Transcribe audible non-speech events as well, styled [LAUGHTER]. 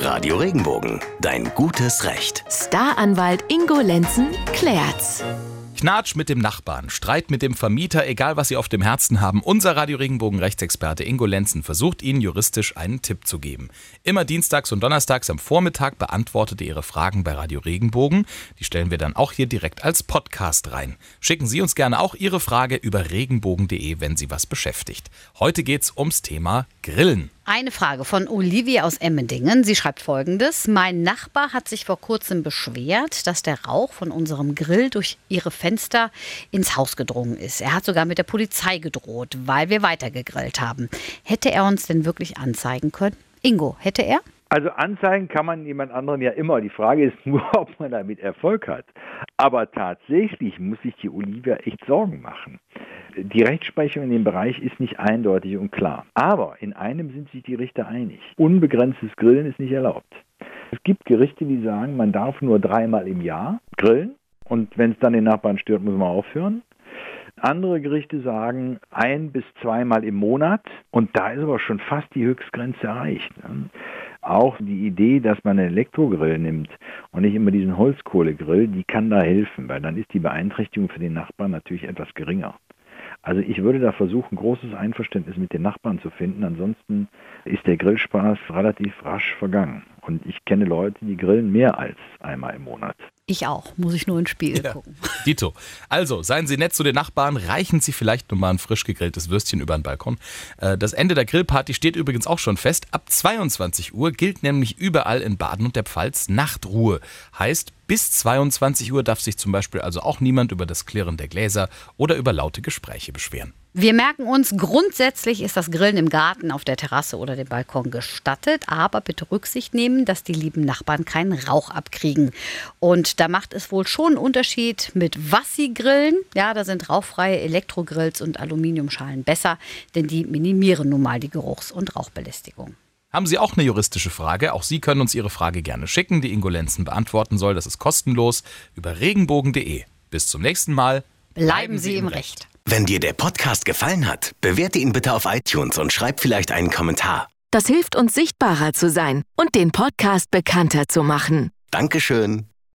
Radio Regenbogen, dein gutes Recht. Staranwalt Ingo Lenzen klärt's. Knatsch mit dem Nachbarn, Streit mit dem Vermieter, egal was Sie auf dem Herzen haben. Unser Radio Regenbogen Rechtsexperte Ingo Lenzen versucht Ihnen juristisch einen Tipp zu geben. Immer dienstags und donnerstags am Vormittag beantwortet er Ihre Fragen bei Radio Regenbogen. Die stellen wir dann auch hier direkt als Podcast rein. Schicken Sie uns gerne auch Ihre Frage über regenbogen.de, wenn Sie was beschäftigt. Heute geht's ums Thema Grillen. Eine Frage von Olivia aus Emmendingen. Sie schreibt folgendes. Mein Nachbar hat sich vor kurzem beschwert, dass der Rauch von unserem Grill durch ihre Fenster ins Haus gedrungen ist. Er hat sogar mit der Polizei gedroht, weil wir weitergegrillt haben. Hätte er uns denn wirklich anzeigen können? Ingo, hätte er? Also anzeigen kann man jemand anderen ja immer. Die Frage ist nur, [LAUGHS] ob man damit Erfolg hat. Aber tatsächlich muss sich die Olivia echt Sorgen machen. Die Rechtsprechung in dem Bereich ist nicht eindeutig und klar. Aber in einem sind sich die Richter einig. Unbegrenztes Grillen ist nicht erlaubt. Es gibt Gerichte, die sagen, man darf nur dreimal im Jahr grillen und wenn es dann den Nachbarn stört, muss man aufhören. Andere Gerichte sagen ein bis zweimal im Monat und da ist aber schon fast die Höchstgrenze erreicht. Auch die Idee, dass man einen Elektrogrill nimmt und nicht immer diesen Holzkohlegrill, die kann da helfen, weil dann ist die Beeinträchtigung für den Nachbarn natürlich etwas geringer. Also ich würde da versuchen, großes Einverständnis mit den Nachbarn zu finden. Ansonsten ist der Grillspaß relativ rasch vergangen. Und ich kenne Leute, die grillen mehr als einmal im Monat. Ich auch, muss ich nur ins Spiel Ja. gucken. [LAUGHS] Dito. Also, seien Sie nett zu den Nachbarn, reichen Sie vielleicht nur mal ein frisch gegrilltes Würstchen über den Balkon. Äh, Das Ende der Grillparty steht übrigens auch schon fest. Ab 22 Uhr gilt nämlich überall in Baden und der Pfalz Nachtruhe. Heißt, bis 22 Uhr darf sich zum Beispiel also auch niemand über das Klirren der Gläser oder über laute Gespräche beschweren. Wir merken uns, grundsätzlich ist das Grillen im Garten, auf der Terrasse oder dem Balkon gestattet, aber bitte Rücksicht nehmen, dass die lieben Nachbarn keinen Rauch abkriegen. Und da macht es wohl schon einen Unterschied, mit was sie grillen. Ja, da sind rauchfreie Elektrogrills und Aluminiumschalen besser, denn die minimieren nun mal die Geruchs- und Rauchbelästigung. Haben Sie auch eine juristische Frage? Auch Sie können uns Ihre Frage gerne schicken, die Ingo Lenzen beantworten soll. Das ist kostenlos über regenbogen.de. Bis zum nächsten Mal. Bleiben Sie im Recht. Wenn dir der Podcast gefallen hat, bewerte ihn bitte auf iTunes und schreib vielleicht einen Kommentar. Das hilft uns sichtbarer zu sein und den Podcast bekannter zu machen. Dankeschön.